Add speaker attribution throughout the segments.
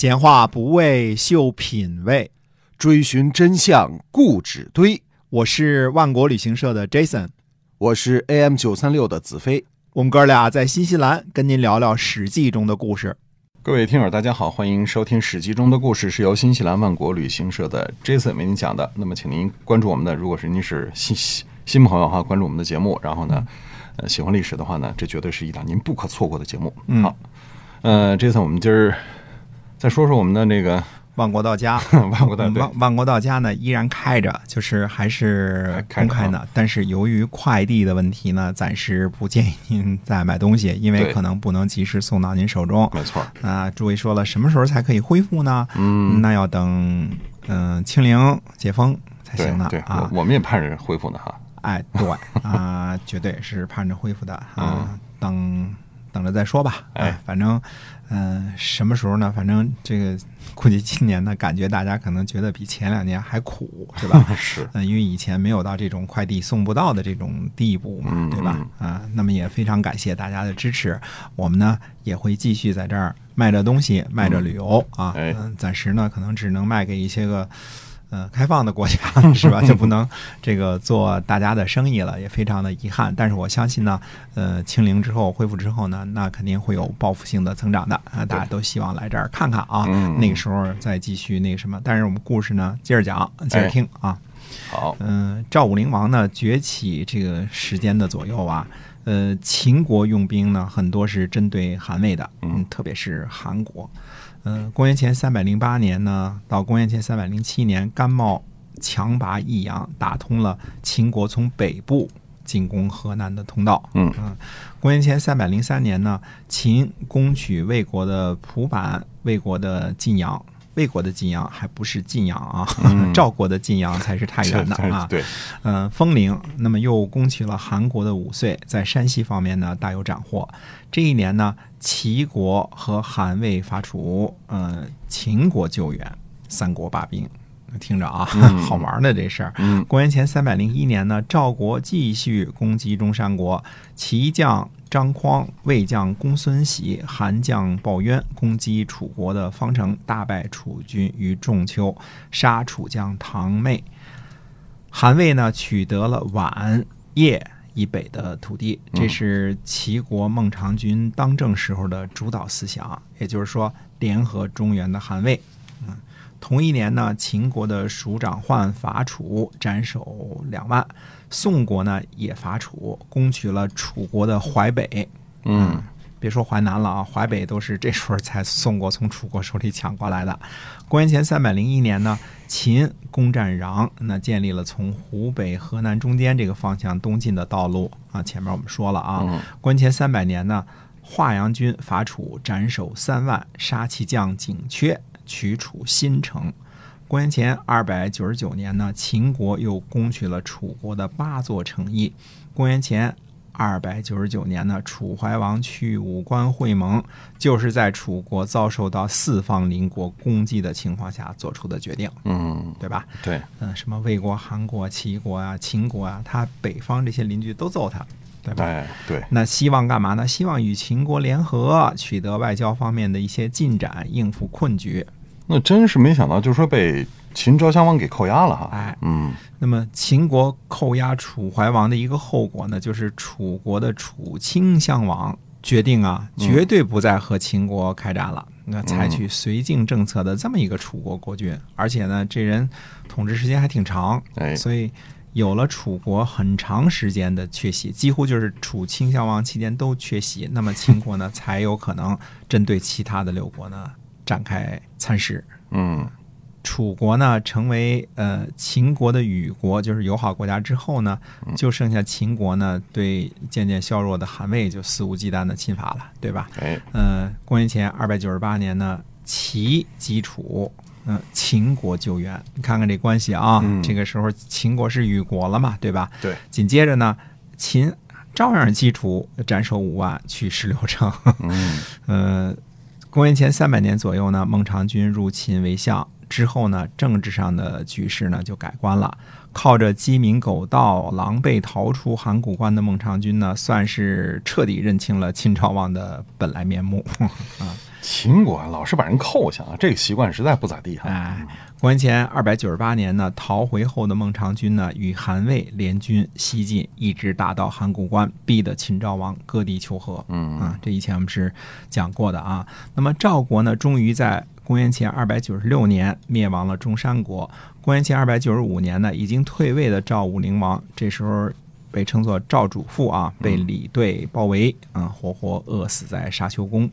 Speaker 1: 闲话不为秀品味，
Speaker 2: 追寻真相固执堆。
Speaker 1: 我是万国旅行社的 Jason，
Speaker 2: 我是 AM 九三六的子飞。
Speaker 1: 我们哥俩在新西兰跟您聊聊《史记》中的故事。
Speaker 3: 各位听友，大家好，欢迎收听《史记》中的故事，是由新西兰万国旅行社的 Jason 为您讲的。那么，请您关注我们的，如果是您是新新朋友哈，关注我们的节目。然后呢，呃，喜欢历史的话呢，这绝对是一档您不可错过的节目。嗯好，呃，Jason，我们今儿再说说我们的那个
Speaker 1: 万国到家，
Speaker 3: 万国到
Speaker 1: 万万国到家呢依然开着，就是还是公开的。但是由于快递的问题呢，暂时不建议您再买东西，因为可能不能及时送到您手中。
Speaker 3: 没错，
Speaker 1: 啊，诸位说了，什么时候才可以恢复呢？
Speaker 3: 嗯，
Speaker 1: 那要等嗯、清零解封才行呢
Speaker 3: 对，
Speaker 1: 啊。
Speaker 3: 我我们也盼着恢复呢哈。
Speaker 1: 哎，对啊，绝对是盼着恢复的啊，等等着再说吧。
Speaker 3: 哎
Speaker 1: 啊，反正嗯、什么时候呢？反正这个估计今年呢，感觉大家可能觉得比前两年还苦，是吧？
Speaker 3: 是，
Speaker 1: 嗯，因为以前没有到这种快递送不到的这种地步嘛，
Speaker 3: 嗯
Speaker 1: 对吧？啊，那么也非常感谢大家的支持，我们呢也会继续在这儿卖着东西，卖着旅游啊。
Speaker 3: 哎
Speaker 1: 嗯，暂时呢可能只能卖给一些个。呃，开放的国家 是吧？就不能这个做大家的生意了，也非常的遗憾。但是我相信呢，呃，清零之后恢复之后呢，那肯定会有报复性的增长的啊！大家都希望来这儿看看啊，
Speaker 3: 嗯
Speaker 1: 那个时候再继续那个什么。但是我们故事呢，接着讲，接着
Speaker 3: 哎
Speaker 1: 听啊。
Speaker 3: 好，
Speaker 1: 嗯，赵武灵王呢崛起这个时间的左右啊，呃，秦国用兵呢很多是针对韩魏的，嗯，特别是韩国。呃，公元前三百零八年呢，到公元前三百零七年，甘茂强拔益阳，打通了秦国从北部进攻河南的通道。
Speaker 3: 嗯
Speaker 1: 公元前三百零三年呢，秦攻取魏国的蒲坂、魏国的晋阳。魏国的晋阳还不是晋阳啊，赵国的晋阳才是太原的啊。
Speaker 3: 对，
Speaker 1: 呃，丰陵，那么又攻取了韩国的五岁，在山西方面呢大有斩获。这一年呢，齐国和韩魏伐楚，呃，秦国救援，三国罢兵。听着啊，好玩的这事儿。
Speaker 3: 嗯
Speaker 1: 公元前三百零一年呢，赵国继续攻击中山国，齐将张匡、魏将公孙喜、韩将鲍渊攻击楚国的方城，大败楚军于仲丘，杀楚将唐妹。韩魏呢取得了宛、邺以北的土地，这是齐国孟尝君当政时候的主导思想，也就是说，联合中原的韩魏。嗯，同一年呢，秦国的署长换伐楚，斩首两万；宋国呢也伐楚，攻取了楚国的淮北。
Speaker 3: 嗯，
Speaker 1: 别说淮南了啊，淮北都是这时候才宋国从楚国手里抢过来的。公元前三百零一年呢，秦攻占壤，那建立了从湖北、河南中间这个方向东进的道路啊。前面我们说了啊，
Speaker 3: 嗯
Speaker 1: 公元前三百年呢，华阳军伐楚，斩首三万，杀其将景缺，取楚新城。公元前二百九十九年呢，秦国又攻取了楚国的八座城邑。公元前二百九十九年呢，楚怀王去武关会盟，就是在楚国遭受到四方邻国攻击的情况下做出的决定，
Speaker 3: 嗯，
Speaker 1: 对吧？
Speaker 3: 对，
Speaker 1: 嗯、什么魏国、韩国、齐国啊、秦国啊，他北方这些邻居都揍他，对吧？
Speaker 3: 哎，对，
Speaker 1: 那希望干嘛呢？希望与秦国联合，取得外交方面的一些进展，应付困局。
Speaker 3: 那真是没想到，就说被秦昭襄王给扣押了哈。
Speaker 1: 哎
Speaker 3: 嗯。
Speaker 1: 那么秦国扣押楚怀王的一个后果呢，就是楚国的楚顷襄王决定啊，绝对不再和秦国开战了，那采取绥靖政策的这么一个楚国国君，而且呢，这人统治时间还挺长，
Speaker 3: 哎
Speaker 1: 所以有了楚国很长时间的缺席，几乎就是楚顷襄王期间都缺席，那么秦国呢才有可能针对其他的六国呢展开蚕食。
Speaker 3: 嗯
Speaker 1: 楚国呢成为呃秦国的与国，就是友好国家之后呢，就剩下秦国呢对渐渐削弱的韩魏就肆无忌惮的侵伐了，对吧？
Speaker 3: 哎，
Speaker 1: 呃，公元前二百九十八年呢，齐击楚，嗯、秦国救援，你看看这关系啊，
Speaker 3: 嗯
Speaker 1: 这个时候秦国是与国了嘛，对吧？
Speaker 3: 对，
Speaker 1: 紧接着呢，秦照样击楚，斩首五万，取十六城。
Speaker 3: 嗯
Speaker 1: 呃，公元前三百年左右呢，孟尝君入秦为相之后呢，政治上的局势呢就改观了。靠着鸡鸣狗盗、狼狈逃出函谷关的孟尝君呢，算是彻底认清了秦朝王的本来面目啊。
Speaker 3: 秦国老是把人扣下啊，这个习惯实在不咋地哈。
Speaker 1: 哎，公元前二百九十八年呢，逃回后的孟尝君呢，与韩魏联军西进，一直打到函谷关，逼得秦昭王割地求和。
Speaker 3: 嗯
Speaker 1: 啊，这以前我们是讲过的啊。那么赵国呢，终于在公元前二百九十六年灭亡了中山国。公元前二百九十五年呢，已经退位的赵武灵王，这时候被称作赵主父啊，被李队包围，啊，活活饿死在沙丘宫。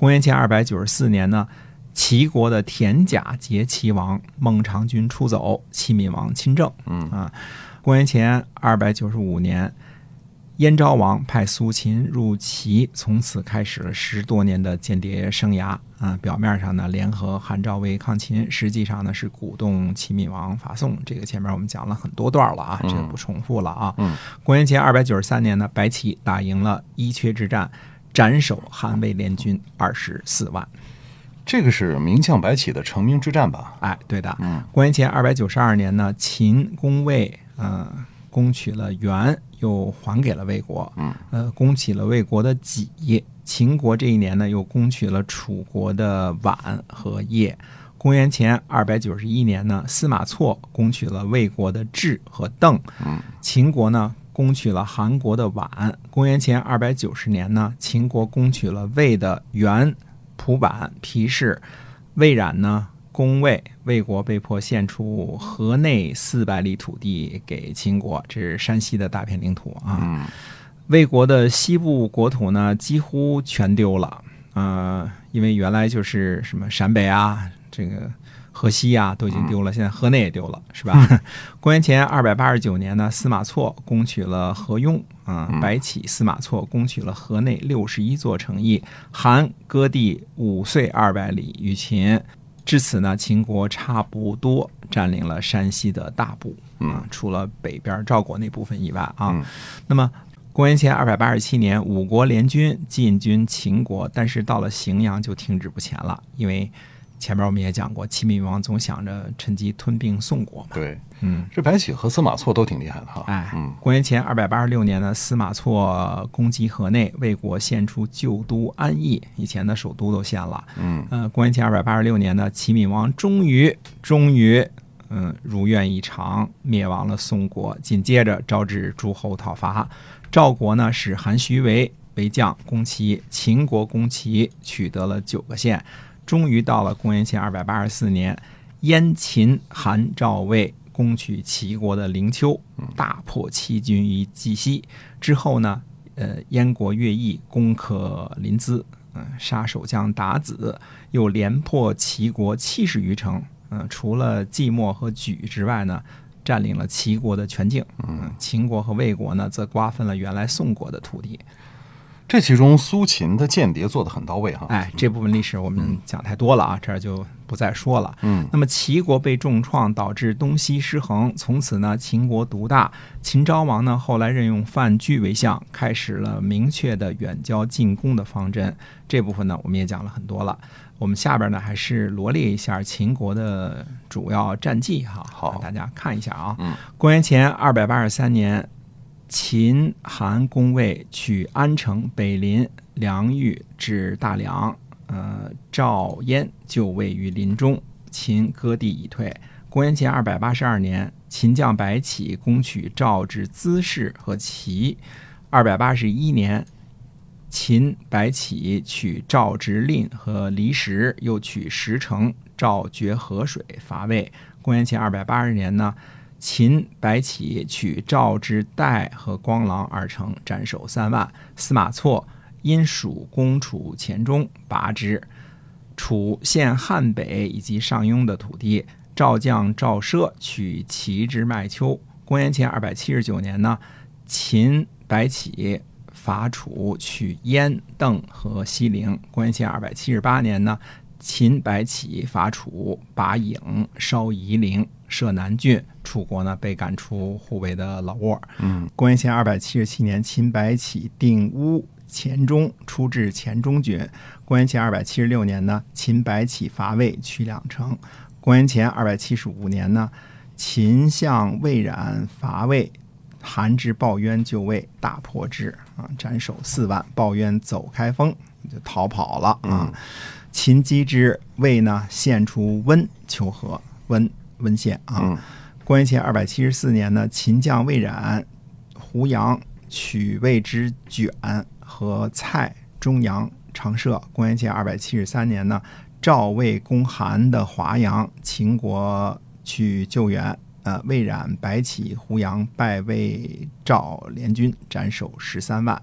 Speaker 1: 公元前二百九十四年呢，齐国的田甲劫齐王，孟尝君出走，齐闵王亲政。
Speaker 3: 嗯
Speaker 1: 啊，公元前二百九十五年，燕昭王派苏秦入齐，从此开始了十多年的间谍生涯。啊，表面上呢联合韩赵魏抗秦，实际上呢是鼓动齐闵王伐宋。这个前面我们讲了很多段了啊，这个不重复了啊。
Speaker 3: 嗯
Speaker 1: 公元前二百九十三年呢，白起打赢了伊阙之战，斩首韩魏联军二十四万。
Speaker 3: 这个是名将白起的成名之战吧？
Speaker 1: 哎，对的。
Speaker 3: 嗯
Speaker 1: 公元前二百九十二年呢，秦攻魏，呃，攻取了原，又还给了魏国。
Speaker 3: 嗯，
Speaker 1: 呃，攻取了魏国的己。秦国这一年呢，又攻取了楚国的宛和邺。公元前二百九十一年呢，司马错攻取了魏国的至和邓。
Speaker 3: 嗯，
Speaker 1: 秦国呢攻取了韩国的宛。公元前二百九十年呢，秦国攻取了魏的原、蒲坂、皮氏。魏冉呢攻魏，魏国被迫献出河内四百里土地给秦国，这是山西的大片领土啊。魏国的西部国土呢，几乎全丢了，呃，因为原来就是什么陕北啊，这个河西啊都已经丢了，现在河内也丢了，是吧？公元前二百八十九年呢，司马错攻取了河雍，啊、白起、司马错攻取了河内六十一座城邑，韩割地五岁二百里与秦。至此呢，秦国差不多占领了山西的大部，啊，除了北边赵国那部分以外啊。
Speaker 3: 嗯
Speaker 1: 那么，公元前二百八十七年，五国联军进军秦国，但是到了荥阳就停止不前了，因为前面我们也讲过，齐闵王总想着趁机吞并宋国嘛。
Speaker 3: 对，
Speaker 1: 嗯，
Speaker 3: 这白起和司马错都挺厉害的哈。
Speaker 1: 哎，
Speaker 3: 嗯
Speaker 1: 公元前二百八十六年呢，司马错攻击河内，魏国献出旧都安邑，以前的首都都献了。
Speaker 3: 嗯
Speaker 1: 呃，公元前二百八十六年呢，齐闵王终于终于，嗯，如愿以偿，灭亡了宋国。紧接着招致诸侯讨伐，赵国呢使韩徐为为将攻齐，秦国攻齐，取得了九个县。终于到了公元前二百八十四年，燕、秦、韩、赵、魏攻取齐国的灵丘，大破齐军于冀西。之后呢，呃，燕国乐毅攻克临淄，嗯、杀守将鞑子，又连破齐国七十余城。嗯、除了寂寞和莒之外呢，占领了齐国的全境。嗯，秦国和魏国呢，则瓜分了原来宋国的土地。
Speaker 3: 这其中苏秦的间谍做的很到位哈。
Speaker 1: 哎，这部分历史我们讲太多了啊，这儿就不再说了。
Speaker 3: 嗯
Speaker 1: 那么齐国被重创，导致东西失衡，从此呢，秦国独大。秦昭王呢，后来任用范雎为相，开始了明确的远交近攻的方针。这部分呢，我们也讲了很多了。我们下边呢，还是罗列一下秦国的主要战绩哈，
Speaker 3: 好
Speaker 1: 大家看一下啊。
Speaker 3: 嗯
Speaker 1: 公元前二百八十三年，秦韩攻魏，取安城、北临、梁豫，至大梁。呃，赵燕就位于林中，秦割地已退。公元前二百八十二年，秦将白起攻取赵之资氏和齐。二百八十一年，秦白起取赵之令和离石，又取石城。赵绝河水，伐魏。公元前二百八十年呢，秦白起取赵之代和光狼二城，斩首三万。司马错因蜀攻楚黔中，拔之。楚献汉北以及上庸的土地。赵将赵奢取齐之麦丘。公元前二百七十九年呢，秦白起伐楚，取燕、邓和西陵。公元前二百七十八年呢，秦白起伐楚，拔郢、烧夷陵、设南郡。楚国呢被赶出护卫的老窝。
Speaker 3: 嗯
Speaker 1: 公元前二百七十七年，秦白起定乌、黔中，出至黔中郡。公元前二百七十六年呢，秦白起伐魏，取两城。公元前二百七十五年呢，秦向魏冉伐魏，韩至鲍渊就位，大破之啊，斩首四万。鲍渊走开封就逃跑了啊。秦击之，魏呢献出温求和，温温献啊。
Speaker 3: 嗯
Speaker 1: 公元前二百七十四年呢，秦将魏冉、胡杨取魏之卷和蔡、中阳、长社。公元前二百七十三年呢，赵魏攻韩的华阳，秦国去救援。呃，魏冉、白起、胡杨败魏赵联军，斩首十三万。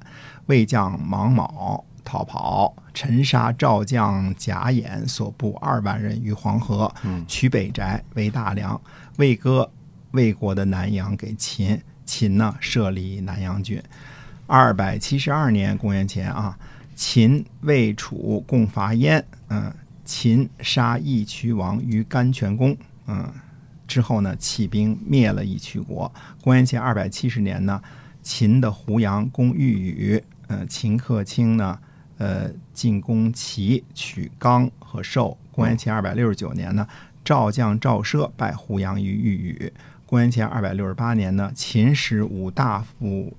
Speaker 1: 魏将芒卯逃跑，陈杀赵将贾演所部二万人于黄河，取北宅为大梁。魏割魏国的南阳给秦，秦呢设立南阳郡。二百七十二年公元前啊，秦、魏、楚共伐燕，嗯，秦杀义渠王于甘泉宫，嗯，之后呢起兵灭了义渠国。公元前二百七十年呢，秦的胡杨攻玉宇，呃，秦克卿呢，呃，进攻齐，取刚和寿。公元前二百六十九年呢，赵将赵奢败胡杨于玉宇。公元前二百六十八年呢，秦使五大夫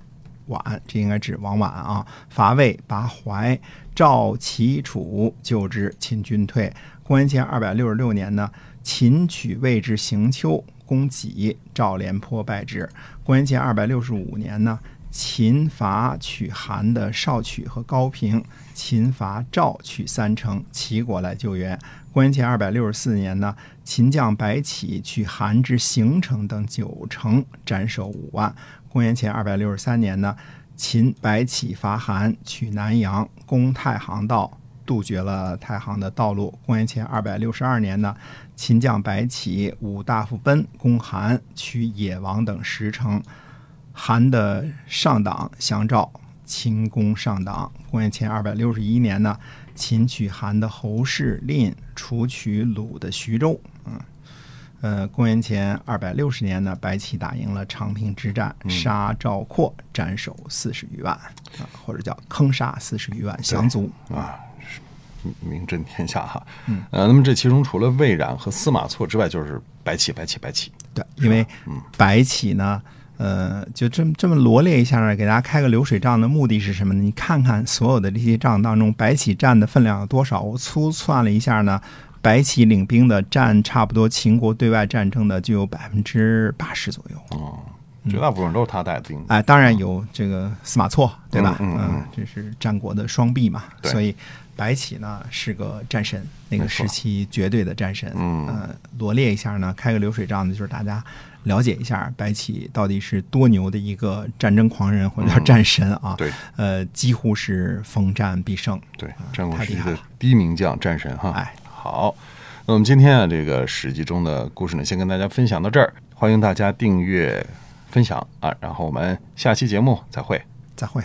Speaker 1: 宛，这应该指王绾啊，伐魏拔淮，赵、齐、楚救之，秦军退。公元前二百六十六年呢，秦取魏之行丘，攻己，赵廉颇败之。公元前二百六十五年呢，秦伐取韩的少曲和高平，秦伐赵取三城，齐国来救援。公元前二百六十四年呢，秦将白起取韩之行城等九城，斩首五万。公元前二百六十三年呢，秦白起伐韩，取南阳，攻太行道，杜绝了太行的道路。公元前二百六十二年呢，秦将白起五大夫奔攻韩，取野王等十城。韩的上党降赵，秦攻上党。公元前二百六十一年呢，秦取韩的侯氏蔺，楚取鲁的徐州。嗯，呃，公元前二百六十年呢，白起打赢了长平之战，杀赵括，斩首四十余万，啊，或者叫坑杀四十余万降卒。
Speaker 3: 啊，是名震天下哈。嗯，呃，那么这其中除了魏冉和司马错之外，就是白起，白起，白起。
Speaker 1: 对，因为白起呢，呃，就这么这么罗列一下呢，给大家开个流水账的目的是什么呢？你看看所有的这些账当中，白起占的分量有多少？我粗算了一下呢，白起领兵的占差不多秦国对外战争的就有百分之八十左右。
Speaker 3: 哦，绝大部分都是他带的兵。
Speaker 1: 哎，当然有这个司马错，对吧？
Speaker 3: 嗯嗯嗯
Speaker 1: 这是战国的双臂嘛，
Speaker 3: 对
Speaker 1: 所以白起呢是个战神，那个时期绝对的战神。
Speaker 3: 嗯
Speaker 1: 呃，罗列一下呢，开个流水账呢，就是大家了解一下白起到底是多牛的一个战争狂人或者叫战神啊。
Speaker 3: 嗯对，
Speaker 1: 呃，几乎是逢战必胜。
Speaker 3: 对，战国时期的
Speaker 1: 太厉害了
Speaker 3: 第一名将战神哈。
Speaker 1: 哎，
Speaker 3: 好，那我们今天啊，这个史记中的故事呢，先跟大家分享到这儿，欢迎大家订阅、分享啊，然后我们下期节目再会。
Speaker 1: 再会。